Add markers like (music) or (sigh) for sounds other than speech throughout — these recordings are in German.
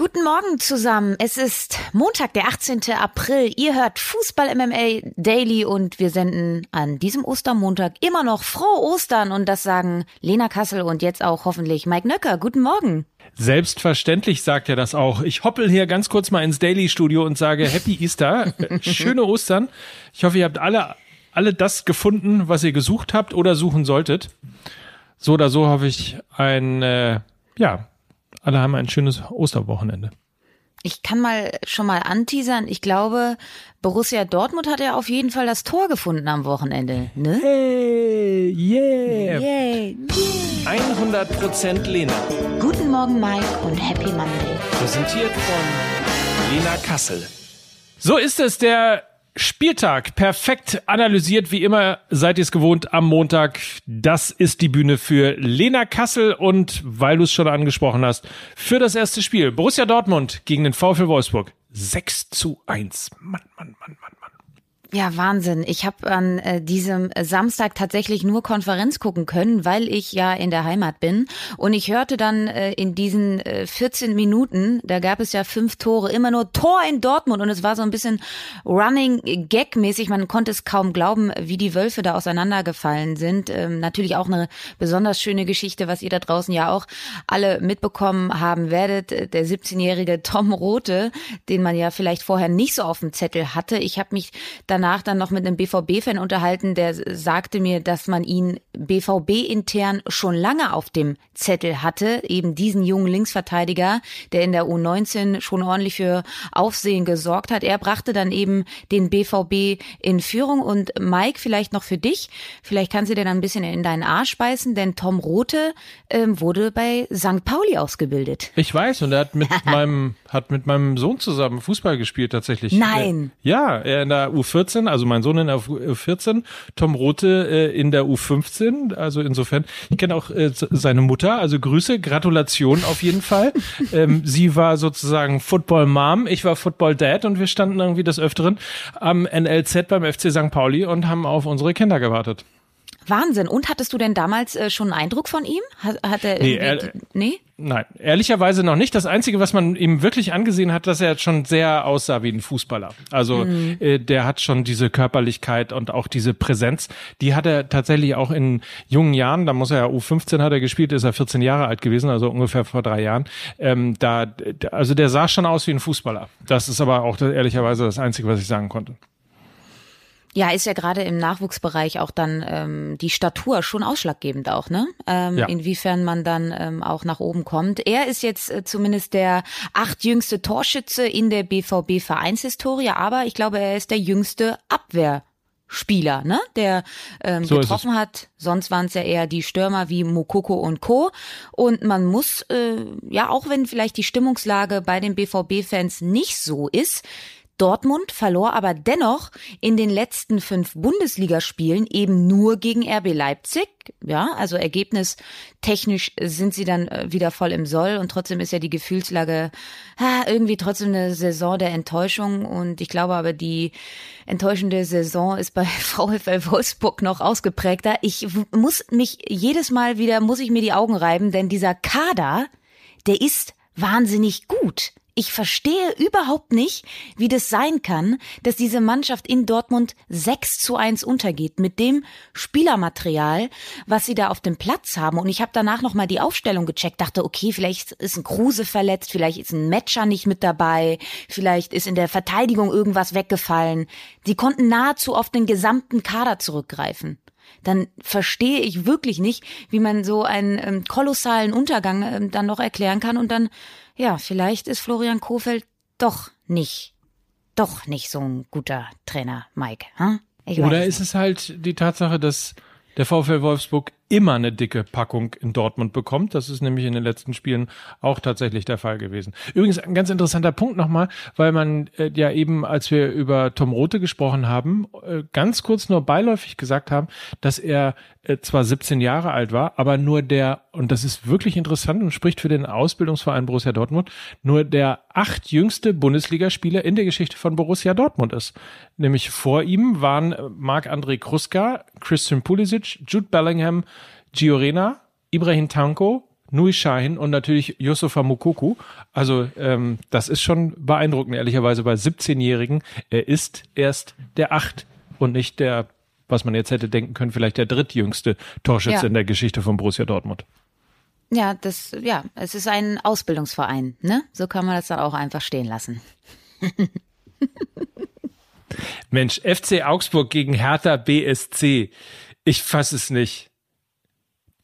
Guten Morgen zusammen. Es ist Montag, der 18. April. Ihr hört Fußball MMA Daily und wir senden an diesem Ostermontag immer noch frohe Ostern und das sagen Lena Kassel und jetzt auch hoffentlich Mike Nöcker. Guten Morgen. Selbstverständlich sagt er das auch. Ich hoppel hier ganz kurz mal ins Daily Studio und sage Happy Easter. (laughs) Schöne Ostern. Ich hoffe, ihr habt alle, alle das gefunden, was ihr gesucht habt oder suchen solltet. So oder so hoffe ich ein, äh, ja, alle haben ein schönes Osterwochenende. Ich kann mal schon mal anteasern. Ich glaube, Borussia Dortmund hat ja auf jeden Fall das Tor gefunden am Wochenende, ne? Hey, yeah. Yay. 100% Lena. Guten Morgen, Mike, und Happy Monday. Präsentiert von Lena Kassel. So ist es, der Spieltag perfekt analysiert, wie immer seid ihr es gewohnt am Montag. Das ist die Bühne für Lena Kassel und, weil du es schon angesprochen hast, für das erste Spiel. Borussia Dortmund gegen den VfL Wolfsburg. 6 zu 1. Mann, Mann, Mann, Mann. Ja, Wahnsinn. Ich habe an äh, diesem Samstag tatsächlich nur Konferenz gucken können, weil ich ja in der Heimat bin. Und ich hörte dann äh, in diesen äh, 14 Minuten, da gab es ja fünf Tore, immer nur Tor in Dortmund. Und es war so ein bisschen Running Gag-mäßig. Man konnte es kaum glauben, wie die Wölfe da auseinandergefallen sind. Ähm, natürlich auch eine besonders schöne Geschichte, was ihr da draußen ja auch alle mitbekommen haben werdet. Der 17-jährige Tom Rote, den man ja vielleicht vorher nicht so auf dem Zettel hatte. Ich habe mich dann danach dann noch mit einem BVB-Fan unterhalten, der sagte mir, dass man ihn BVB-intern schon lange auf dem Zettel hatte, eben diesen jungen Linksverteidiger, der in der U19 schon ordentlich für Aufsehen gesorgt hat. Er brachte dann eben den BVB in Führung und Mike, vielleicht noch für dich, vielleicht kannst du dir dann ein bisschen in deinen Arsch beißen, denn Tom Rote ähm, wurde bei St. Pauli ausgebildet. Ich weiß und er hat mit (laughs) meinem hat mit meinem Sohn zusammen Fußball gespielt tatsächlich. Nein. Ja, er in der U14 U14, also mein Sohn in der U14, Tom Rote äh, in der U15. Also insofern, ich kenne auch äh, seine Mutter, also Grüße, Gratulation auf jeden Fall. (laughs) ähm, sie war sozusagen Football Mom, ich war Football Dad und wir standen irgendwie des Öfteren am NLZ beim FC St. Pauli und haben auf unsere Kinder gewartet. Wahnsinn. Und hattest du denn damals äh, schon einen Eindruck von ihm? Hat, hat er nee, er, nee? Nein, ehrlicherweise noch nicht. Das Einzige, was man ihm wirklich angesehen hat, dass er schon sehr aussah wie ein Fußballer. Also mhm. äh, der hat schon diese Körperlichkeit und auch diese Präsenz. Die hat er tatsächlich auch in jungen Jahren, da muss er ja U15 hat er gespielt, ist er 14 Jahre alt gewesen, also ungefähr vor drei Jahren. Ähm, da, also der sah schon aus wie ein Fußballer. Das ist aber auch ehrlicherweise das Einzige, was ich sagen konnte. Ja, ist ja gerade im Nachwuchsbereich auch dann ähm, die Statur schon ausschlaggebend auch, ne? Ähm, ja. Inwiefern man dann ähm, auch nach oben kommt. Er ist jetzt äh, zumindest der achtjüngste Torschütze in der BVB-Vereinshistorie, aber ich glaube, er ist der jüngste Abwehrspieler, ne, der ähm, so getroffen hat. Sonst waren es ja eher die Stürmer wie Mokoko und Co. Und man muss, äh, ja, auch wenn vielleicht die Stimmungslage bei den BVB-Fans nicht so ist, Dortmund verlor aber dennoch in den letzten fünf Bundesligaspielen eben nur gegen RB Leipzig. Ja, also ergebnistechnisch sind sie dann äh, wieder voll im Soll und trotzdem ist ja die Gefühlslage ha, irgendwie trotzdem eine Saison der Enttäuschung und ich glaube aber die enttäuschende Saison ist bei (laughs) VfL Wolfsburg noch ausgeprägter. Ich muss mich jedes Mal wieder, muss ich mir die Augen reiben, denn dieser Kader, der ist wahnsinnig gut. Ich verstehe überhaupt nicht, wie das sein kann, dass diese Mannschaft in Dortmund 6 zu 1 untergeht mit dem Spielermaterial, was sie da auf dem Platz haben. Und ich habe danach nochmal die Aufstellung gecheckt, dachte, okay, vielleicht ist ein Kruse verletzt, vielleicht ist ein Matcher nicht mit dabei, vielleicht ist in der Verteidigung irgendwas weggefallen. Sie konnten nahezu auf den gesamten Kader zurückgreifen dann verstehe ich wirklich nicht, wie man so einen ähm, kolossalen Untergang ähm, dann noch erklären kann und dann ja, vielleicht ist Florian Kofeld doch nicht, doch nicht so ein guter Trainer, Mike. Hm? Oder ist es halt die Tatsache, dass der VfL Wolfsburg immer eine dicke Packung in Dortmund bekommt. Das ist nämlich in den letzten Spielen auch tatsächlich der Fall gewesen. Übrigens ein ganz interessanter Punkt nochmal, weil man äh, ja eben, als wir über Tom Rote gesprochen haben, äh, ganz kurz nur beiläufig gesagt haben, dass er äh, zwar 17 Jahre alt war, aber nur der, und das ist wirklich interessant und spricht für den Ausbildungsverein Borussia Dortmund, nur der acht jüngste Bundesligaspieler in der Geschichte von Borussia Dortmund ist. Nämlich vor ihm waren Marc-André Kruska, Christian Pulisic, Jude Bellingham, Giorena, Ibrahim Tanko, Nui Shahin und natürlich Yusufa Mukoku. Also ähm, das ist schon beeindruckend, ehrlicherweise bei 17-Jährigen. Er ist erst der acht und nicht der, was man jetzt hätte denken können, vielleicht der drittjüngste Torschütze ja. in der Geschichte von Borussia Dortmund. Ja, das, ja, es ist ein Ausbildungsverein, ne? So kann man das dann auch einfach stehen lassen. (laughs) Mensch, FC Augsburg gegen Hertha BSC. Ich fasse es nicht.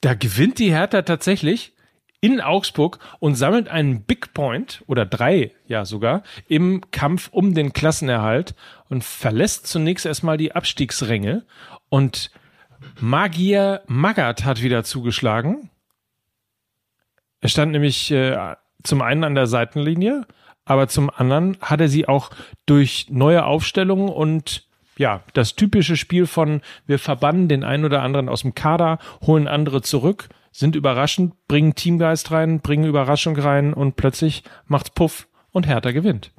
Da gewinnt die Hertha tatsächlich in Augsburg und sammelt einen Big Point oder drei ja sogar im Kampf um den Klassenerhalt und verlässt zunächst erstmal die Abstiegsränge und Magier Magath hat wieder zugeschlagen. Er stand nämlich äh, zum einen an der Seitenlinie, aber zum anderen hat er sie auch durch neue Aufstellungen und ja, das typische Spiel von wir verbannen den einen oder anderen aus dem Kader, holen andere zurück, sind überraschend, bringen Teamgeist rein, bringen Überraschung rein und plötzlich macht's Puff und Hertha gewinnt.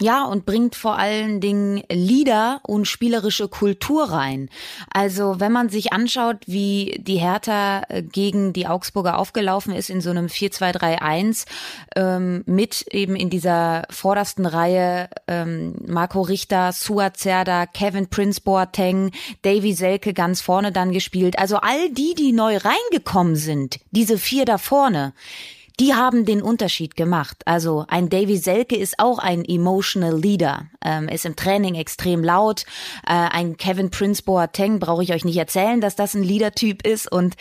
Ja, und bringt vor allen Dingen Lieder und spielerische Kultur rein. Also wenn man sich anschaut, wie die Hertha äh, gegen die Augsburger aufgelaufen ist in so einem 4-2-3-1, ähm, mit eben in dieser vordersten Reihe ähm, Marco Richter, Suat Zerda, Kevin Prince Boateng, Davy Selke ganz vorne dann gespielt. Also all die, die neu reingekommen sind, diese vier da vorne, die haben den Unterschied gemacht. Also ein Davy Selke ist auch ein emotional Leader, ähm, ist im Training extrem laut. Äh, ein Kevin Prince Boateng brauche ich euch nicht erzählen, dass das ein Leadertyp ist und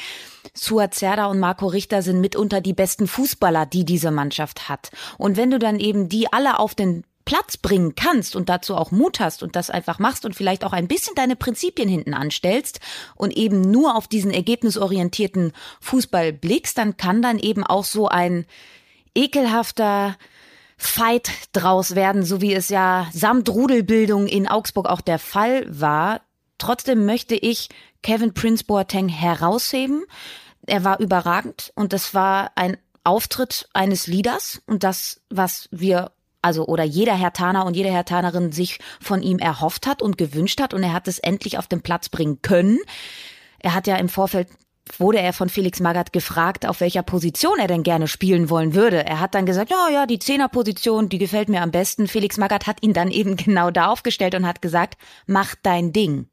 Suat Zerda und Marco Richter sind mitunter die besten Fußballer, die diese Mannschaft hat. Und wenn du dann eben die alle auf den Platz bringen kannst und dazu auch Mut hast und das einfach machst und vielleicht auch ein bisschen deine Prinzipien hinten anstellst und eben nur auf diesen ergebnisorientierten Fußball blickst, dann kann dann eben auch so ein ekelhafter Fight draus werden, so wie es ja samt Rudelbildung in Augsburg auch der Fall war. Trotzdem möchte ich Kevin Prince Boateng herausheben. Er war überragend und das war ein Auftritt eines Leaders und das, was wir also oder jeder Hertaner und jede Hertanerin sich von ihm erhofft hat und gewünscht hat und er hat es endlich auf den Platz bringen können. Er hat ja im Vorfeld wurde er von Felix Magath gefragt, auf welcher Position er denn gerne spielen wollen würde. Er hat dann gesagt, ja, ja, die Zehnerposition, die gefällt mir am besten. Felix Magath hat ihn dann (laughs) eben genau da aufgestellt und hat gesagt, mach dein Ding.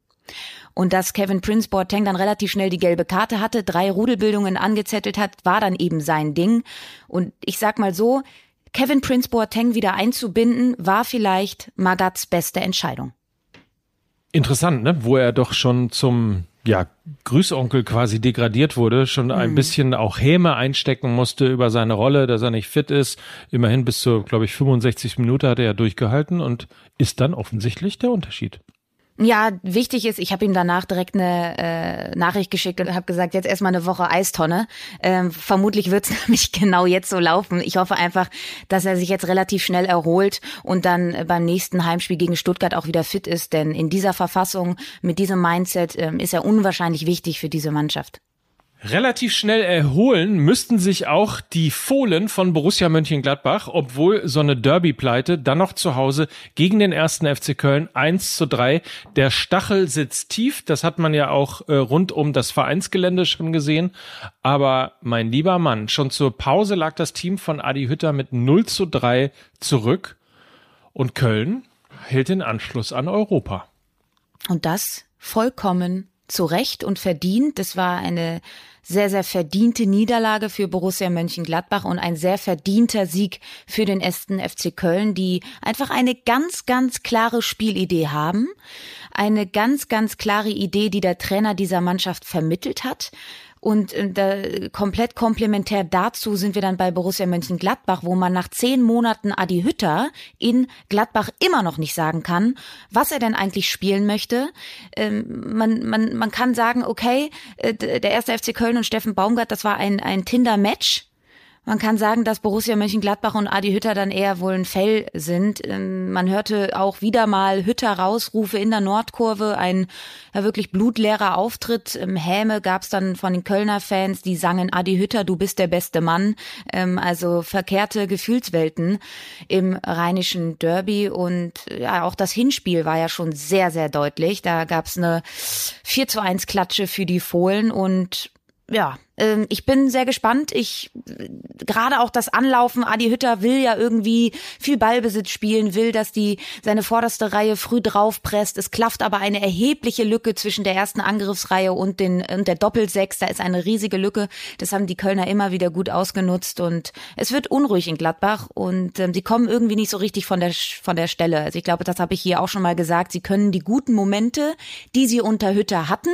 Und dass Kevin Prince Boateng dann relativ schnell die gelbe Karte hatte, drei Rudelbildungen angezettelt hat, war dann eben sein Ding. Und ich sag mal so, Kevin Prince Boateng wieder einzubinden, war vielleicht Magats beste Entscheidung. Interessant, ne? Wo er doch schon zum ja, Grüßonkel quasi degradiert wurde, schon ein mhm. bisschen auch Häme einstecken musste über seine Rolle, dass er nicht fit ist. Immerhin bis zur, glaube ich, 65 Minuten hat er ja durchgehalten und ist dann offensichtlich der Unterschied. Ja, wichtig ist, ich habe ihm danach direkt eine äh, Nachricht geschickt und habe gesagt, jetzt erstmal eine Woche Eistonne. Ähm, vermutlich wird es (laughs) nämlich genau jetzt so laufen. Ich hoffe einfach, dass er sich jetzt relativ schnell erholt und dann beim nächsten Heimspiel gegen Stuttgart auch wieder fit ist. Denn in dieser Verfassung, mit diesem Mindset, ähm, ist er unwahrscheinlich wichtig für diese Mannschaft. Relativ schnell erholen müssten sich auch die Fohlen von Borussia Mönchengladbach, obwohl so eine Derby-Pleite dann noch zu Hause gegen den ersten FC Köln 1 zu 3. Der Stachel sitzt tief, das hat man ja auch äh, rund um das Vereinsgelände schon gesehen. Aber mein lieber Mann, schon zur Pause lag das Team von Adi Hütter mit 0 zu 3 zurück und Köln hält den Anschluss an Europa. Und das vollkommen zu Recht und verdient. Das war eine sehr, sehr verdiente Niederlage für Borussia Mönchengladbach und ein sehr verdienter Sieg für den ersten FC Köln, die einfach eine ganz, ganz klare Spielidee haben. Eine ganz, ganz klare Idee, die der Trainer dieser Mannschaft vermittelt hat Und äh, da, komplett komplementär dazu sind wir dann bei Borussia Mönchengladbach, wo man nach zehn Monaten Adi Hütter in Gladbach immer noch nicht sagen kann, was er denn eigentlich spielen möchte. Ähm, man, man, man kann sagen, okay, äh, der erste FC Köln und Steffen Baumgart, das war ein, ein Tinder-Match man kann sagen, dass Borussia Mönchengladbach und Adi Hütter dann eher wohl ein Fell sind. Ähm, man hörte auch wieder mal Hütter rausrufe in der Nordkurve, ein ja, wirklich blutleerer Auftritt. Im Häme gab es dann von den Kölner Fans, die sangen Adi Hütter, du bist der beste Mann. Ähm, also verkehrte Gefühlswelten im rheinischen Derby und ja, auch das Hinspiel war ja schon sehr, sehr deutlich. Da gab es eine 4 zu 1 Klatsche für die Fohlen und ja, ähm, ich bin sehr gespannt. Ich gerade auch das Anlaufen. Adi Hütter will ja irgendwie viel Ballbesitz spielen, will, dass die seine vorderste Reihe früh draufpresst. Es klafft aber eine erhebliche Lücke zwischen der ersten Angriffsreihe und den und der Doppelsechs. Da ist eine riesige Lücke. Das haben die Kölner immer wieder gut ausgenutzt und es wird unruhig in Gladbach und ähm, sie kommen irgendwie nicht so richtig von der von der Stelle. Also ich glaube, das habe ich hier auch schon mal gesagt. Sie können die guten Momente, die sie unter Hütter hatten,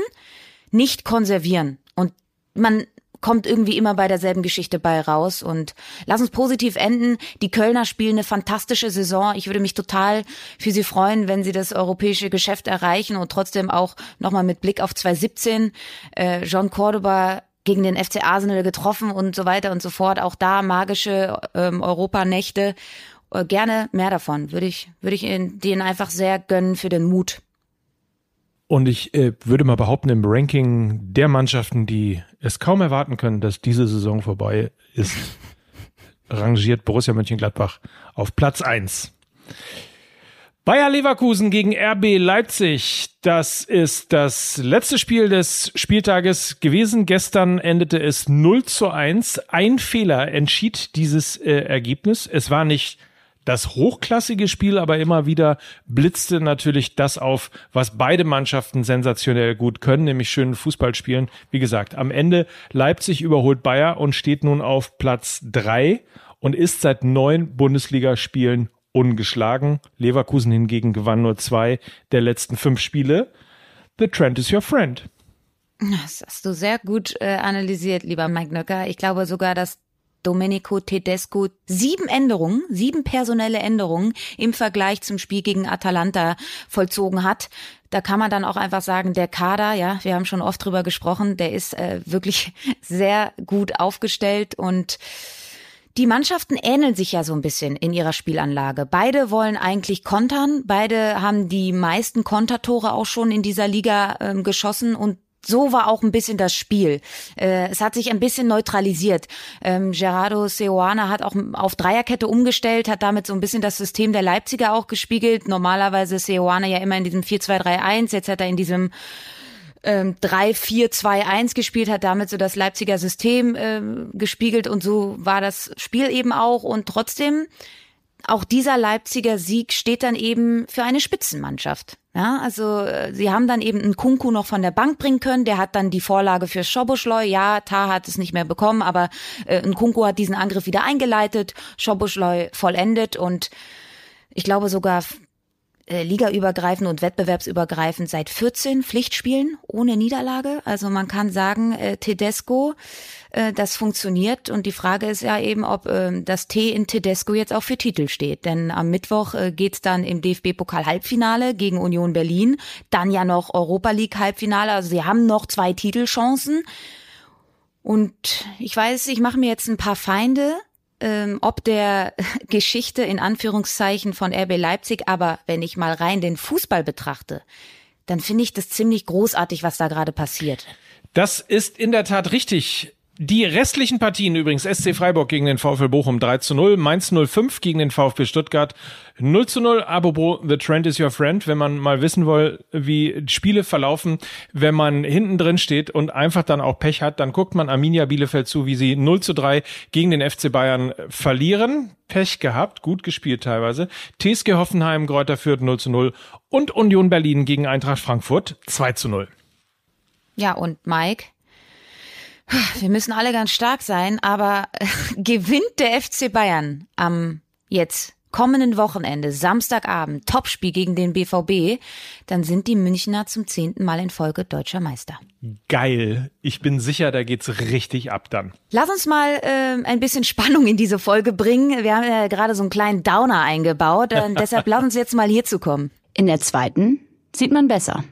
nicht konservieren. Und man kommt irgendwie immer bei derselben Geschichte bei raus. Und lass uns positiv enden. Die Kölner spielen eine fantastische Saison. Ich würde mich total für sie freuen, wenn sie das europäische Geschäft erreichen und trotzdem auch nochmal mit Blick auf 2017 äh, John Cordoba gegen den FC Arsenal getroffen und so weiter und so fort. Auch da magische ähm, Europanächte. Äh, gerne mehr davon. Würde ich, würde ich denen einfach sehr gönnen für den Mut. Und ich äh, würde mal behaupten, im Ranking der Mannschaften, die es kaum erwarten können, dass diese Saison vorbei ist, (laughs) rangiert Borussia Mönchengladbach auf Platz eins. Bayer Leverkusen gegen RB Leipzig. Das ist das letzte Spiel des Spieltages gewesen. Gestern endete es 0 zu 1. Ein Fehler entschied dieses äh, Ergebnis. Es war nicht das hochklassige Spiel, aber immer wieder blitzte natürlich das auf, was beide Mannschaften sensationell gut können, nämlich schönen Fußball spielen. Wie gesagt, am Ende Leipzig überholt Bayer und steht nun auf Platz drei und ist seit neun Bundesligaspielen ungeschlagen. Leverkusen hingegen gewann nur zwei der letzten fünf Spiele. The trend is your friend. Das hast du sehr gut äh, analysiert, lieber Mike Nöcker. Ich glaube sogar, dass Domenico Tedesco sieben Änderungen, sieben personelle Änderungen im Vergleich zum Spiel gegen Atalanta vollzogen hat. Da kann man dann auch einfach sagen, der Kader, ja, wir haben schon oft drüber gesprochen, der ist äh, wirklich (laughs) sehr gut aufgestellt und die Mannschaften ähneln sich ja so ein bisschen in ihrer Spielanlage. Beide wollen eigentlich kontern. Beide haben die meisten Kontertore auch schon in dieser Liga ähm, geschossen und so war auch ein bisschen das Spiel. Äh, es hat sich ein bisschen neutralisiert. Ähm, Gerardo Seoane hat auch auf Dreierkette umgestellt, hat damit so ein bisschen das System der Leipziger auch gespiegelt. Normalerweise Seoane ja immer in diesem 4-2-3-1, jetzt hat er in diesem ähm, 3-4-2-1 gespielt, hat damit so das Leipziger System äh, gespiegelt und so war das Spiel eben auch und trotzdem auch dieser Leipziger Sieg steht dann eben für eine Spitzenmannschaft. Ja, also äh, sie haben dann eben einen Kunku noch von der Bank bringen können, der hat dann die Vorlage für Schoboschleu. Ja, Tar hat es nicht mehr bekommen, aber äh, ein Kunku hat diesen Angriff wieder eingeleitet, Schoboschleu vollendet und ich glaube sogar äh, ligaübergreifend und wettbewerbsübergreifend seit 14 Pflichtspielen ohne Niederlage. Also man kann sagen, äh, Tedesco, äh, das funktioniert. Und die Frage ist ja eben, ob äh, das T in Tedesco jetzt auch für Titel steht. Denn am Mittwoch äh, geht's dann im DFB-Pokal-Halbfinale gegen Union Berlin. Dann ja noch Europa League-Halbfinale. Also sie haben noch zwei Titelchancen. Und ich weiß, ich mache mir jetzt ein paar Feinde ähm, ob der (laughs) Geschichte in Anführungszeichen von RB Leipzig, aber wenn ich mal rein den Fußball betrachte, dann finde ich das ziemlich großartig, was da gerade passiert. Das ist in der Tat richtig. Die restlichen Partien übrigens, SC Freiburg gegen den VfL Bochum 3 zu 0, Mainz 05 gegen den VfB Stuttgart 0 zu 0. Apropos, the trend is your friend, wenn man mal wissen will, wie Spiele verlaufen, wenn man hinten drin steht und einfach dann auch Pech hat, dann guckt man Arminia Bielefeld zu, wie sie 0 zu 3 gegen den FC Bayern verlieren. Pech gehabt, gut gespielt teilweise. TSG Hoffenheim, Gräuter Fürth 0 zu 0 und Union Berlin gegen Eintracht Frankfurt 2 zu 0. Ja, und Mike, wir müssen alle ganz stark sein, aber (laughs) gewinnt der FC Bayern am jetzt kommenden Wochenende, Samstagabend, Topspiel gegen den BVB, dann sind die Münchner zum zehnten Mal in Folge deutscher Meister. Geil. Ich bin sicher, da geht's richtig ab dann. Lass uns mal äh, ein bisschen Spannung in diese Folge bringen. Wir haben ja gerade so einen kleinen Downer eingebaut, äh, deshalb lass uns jetzt mal hierzu kommen. In der zweiten sieht man besser.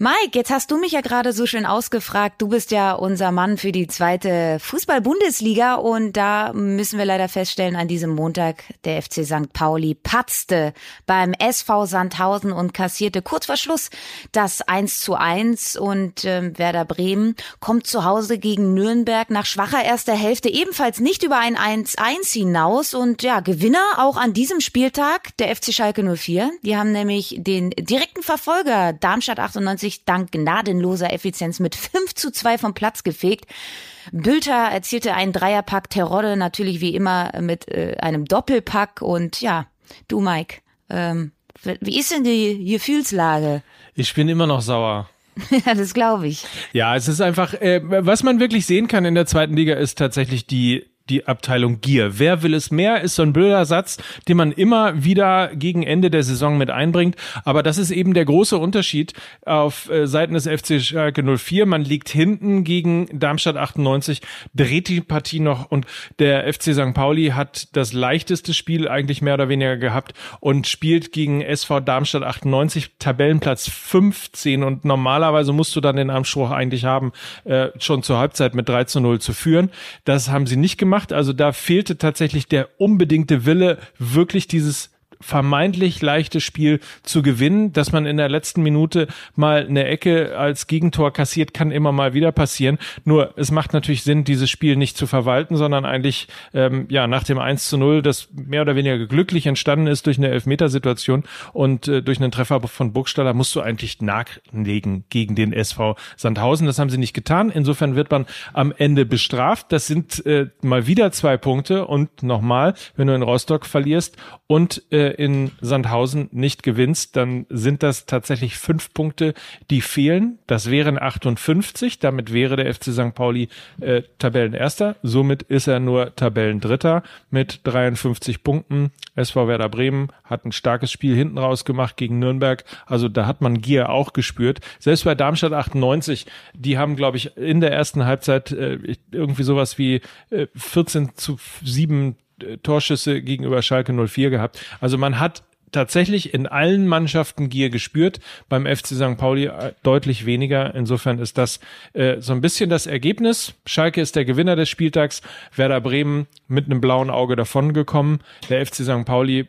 Mike, jetzt hast du mich ja gerade so schön ausgefragt. Du bist ja unser Mann für die zweite Fußball-Bundesliga und da müssen wir leider feststellen, an diesem Montag der FC St. Pauli patzte beim SV Sandhausen und kassierte kurz vor Schluss das 1 zu 1 und äh, Werder Bremen kommt zu Hause gegen Nürnberg nach schwacher erster Hälfte ebenfalls nicht über ein 1-1 hinaus und ja, Gewinner auch an diesem Spieltag der FC Schalke 04. Die haben nämlich den direkten Verfolger Darmstadt 98 sich dank gnadenloser Effizienz mit 5 zu 2 vom Platz gefegt. Bülter erzielte einen Dreierpack, Terodde natürlich wie immer mit äh, einem Doppelpack und ja, du Mike, ähm, wie ist denn die Gefühlslage? Ich bin immer noch sauer. (laughs) Ja, das glaube ich. Ja, es ist einfach, äh, was man wirklich sehen kann in der zweiten Liga, ist tatsächlich die die Abteilung Gier. Wer will es mehr, ist so ein blöder Satz, den man immer wieder gegen Ende der Saison mit einbringt. Aber das ist eben der große Unterschied auf äh, Seiten des FC Schalke 04. Man liegt hinten gegen Darmstadt 98, dreht die Partie noch und der FC St. Pauli hat das leichteste Spiel eigentlich mehr oder weniger gehabt und spielt gegen SV Darmstadt 98 Tabellenplatz 15 und normalerweise musst du dann den Anspruch eigentlich haben, äh, schon zur Halbzeit mit 3 zu 0 zu führen. Das haben sie nicht gemacht gemacht. Also da fehlte tatsächlich der unbedingte Wille, wirklich dieses vermeintlich leichtes Spiel zu gewinnen. Dass man in der letzten Minute mal eine Ecke als Gegentor kassiert, kann immer mal wieder passieren. Nur es macht natürlich Sinn, dieses Spiel nicht zu verwalten, sondern eigentlich ähm, ja nach dem 1 zu 0, das mehr oder weniger glücklich entstanden ist durch eine Elfmetersituation und äh, durch einen Treffer von Burgstaller, musst du eigentlich nachlegen gegen den SV Sandhausen. Das haben sie nicht getan. Insofern wird man am Ende bestraft. Das sind äh, mal wieder zwei Punkte und nochmal, wenn du in Rostock verlierst und äh, in Sandhausen nicht gewinnst, dann sind das tatsächlich fünf Punkte, die fehlen. Das wären 58. Damit wäre der FC St. Pauli äh, Tabellenerster. Somit ist er nur Tabellendritter mit 53 Punkten. SV Werder Bremen hat ein starkes Spiel hinten raus gemacht gegen Nürnberg. Also da hat man Gier auch gespürt. Selbst bei Darmstadt 98, die haben, glaube ich, in der ersten Halbzeit äh, irgendwie sowas wie äh, 14 zu 7 Torschüsse gegenüber Schalke 04 gehabt. Also man hat tatsächlich in allen Mannschaften Gier gespürt, beim FC St. Pauli äh, deutlich weniger. Insofern ist das äh, so ein bisschen das Ergebnis. Schalke ist der Gewinner des Spieltags, Werder Bremen mit einem blauen Auge davongekommen. Der FC St. Pauli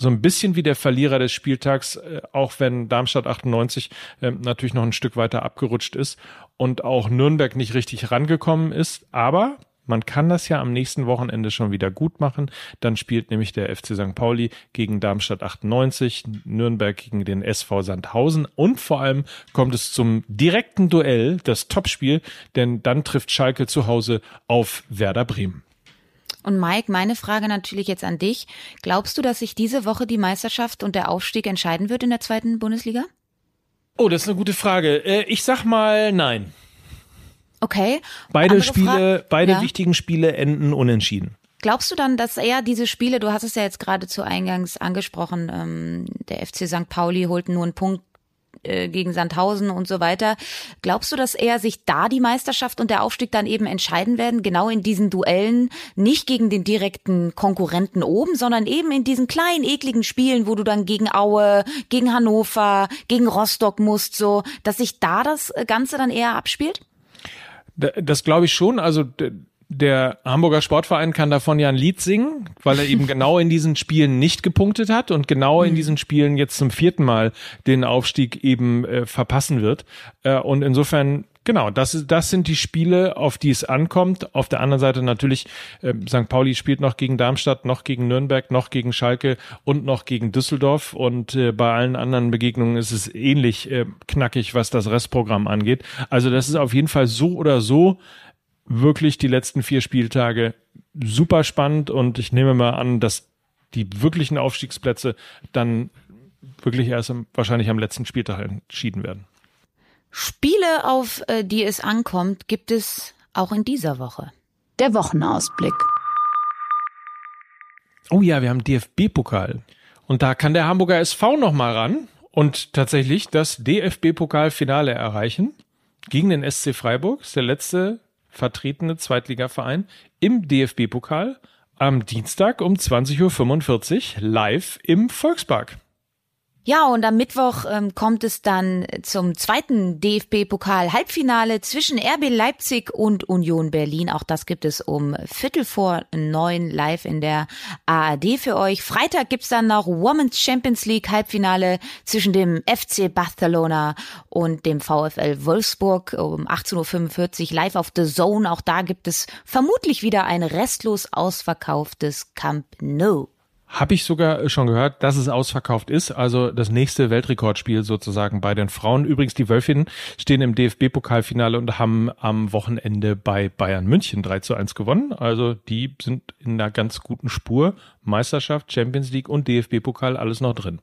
so ein bisschen wie der Verlierer des Spieltags, äh, auch wenn Darmstadt 98 äh, natürlich noch ein Stück weiter abgerutscht ist und auch Nürnberg nicht richtig rangekommen ist. Aber man kann das ja am nächsten Wochenende schon wieder gut machen. Dann spielt nämlich der FC St. Pauli gegen Darmstadt 98, Nürnberg gegen den SV Sandhausen und vor allem kommt es zum direkten Duell, das Topspiel, denn dann trifft Schalke zu Hause auf Werder Bremen. Und Mike, meine Frage natürlich jetzt an dich. Glaubst du, dass sich diese Woche die Meisterschaft und der Aufstieg entscheiden wird in der zweiten Bundesliga? Oh, das ist eine gute Frage. Äh, ich sag mal nein. Okay. Beide Andere Spiele, Fra beide ja. wichtigen Spiele enden unentschieden. Glaubst du dann, dass er diese Spiele, du hast es ja jetzt gerade zu Eingangs angesprochen, ähm, der FC St. Pauli holt nur einen Punkt äh, gegen Sandhausen und so weiter. Glaubst du, dass er sich da die Meisterschaft und der Aufstieg dann eben entscheiden werden, genau in diesen Duellen, nicht gegen den direkten Konkurrenten oben, sondern eben in diesen kleinen, ekligen Spielen, wo du dann gegen Aue, gegen Hannover, gegen Rostock musst, so, dass sich da das Ganze dann eher abspielt? Das glaube ich schon. Also der Hamburger Sportverein kann davon ja ein Lied singen, weil er eben (laughs) genau in diesen Spielen nicht gepunktet hat und genau in mhm. diesen Spielen jetzt zum vierten Mal den Aufstieg eben äh, verpassen wird. Äh, und insofern Genau, das, das sind die Spiele, auf die es ankommt. Auf der anderen Seite natürlich, äh, St. Pauli spielt noch gegen Darmstadt, noch gegen Nürnberg, noch gegen Schalke und noch gegen Düsseldorf. Und äh, bei allen anderen Begegnungen ist es ähnlich äh, knackig, was das Restprogramm angeht. Also das ist auf jeden Fall so oder so wirklich die letzten vier Spieltage super spannend. Und ich nehme mal an, dass die wirklichen Aufstiegsplätze dann wirklich erst wahrscheinlich am letzten Spieltag entschieden werden. Spiele, auf äh, die es ankommt, gibt es auch in dieser Woche. Der Wochenausblick. Oh ja, wir haben DFB-Pokal. Und da kann der Hamburger SV nochmal ran und tatsächlich das DFB-Pokalfinale erreichen gegen den SC Freiburg. Das ist der letzte vertretene Zweitligaverein im DFB-Pokal am Dienstag um 20.45 Uhr live im Volkspark. Ja, und am Mittwoch ähm, kommt es dann zum zweiten DFB-Pokal-Halbfinale zwischen RB Leipzig und Union Berlin. Auch das gibt es um Viertel vor neun live in der ARD für euch. Freitag gibt's dann noch Women's Champions League Halbfinale zwischen dem FC Barcelona und dem VfL Wolfsburg um 18.45 Uhr live auf The Zone. Auch da gibt es vermutlich wieder ein restlos ausverkauftes Camp Nou. Habe ich sogar schon gehört, dass es ausverkauft ist. Also das nächste Weltrekordspiel sozusagen bei den Frauen. Übrigens, die Wölfinnen stehen im DFB-Pokalfinale und haben am Wochenende bei Bayern München 3 zu 1 gewonnen. Also die sind in einer ganz guten Spur. Meisterschaft, Champions League und DFB-Pokal, alles noch drin.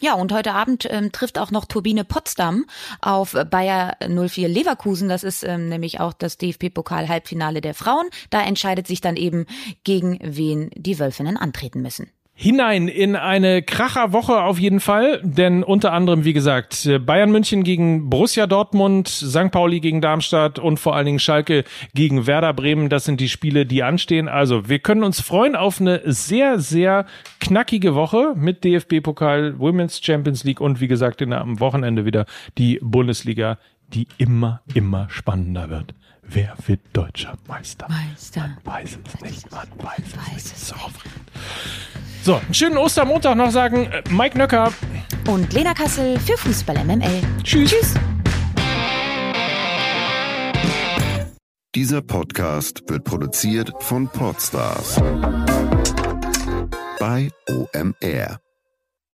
Ja, und heute Abend ähm, trifft auch noch Turbine Potsdam auf Bayer 04 Leverkusen. Das ist ähm, nämlich auch das DFB-Pokal-Halbfinale der Frauen. Da entscheidet sich dann eben, gegen wen die Wölfinnen antreten müssen hinein in eine Kracherwoche auf jeden Fall, denn unter anderem, wie gesagt, Bayern München gegen Borussia Dortmund, St. Pauli gegen Darmstadt und vor allen Dingen Schalke gegen Werder Bremen, das sind die Spiele, die anstehen. Also, wir können uns freuen auf eine sehr, sehr knackige Woche mit DFB-Pokal, Women's Champions League und wie gesagt, am Wochenende wieder die Bundesliga, die immer, immer spannender wird. Wer wird deutscher Meister? Meister. Man weiß es nicht, man weiß, weiß es nicht. So. So, einen schönen Ostermontag noch sagen äh, Mike Nöcker und Lena Kassel für Fußball MML. Tschüss. Tschüss. Dieser Podcast wird produziert von Podstars bei OMR.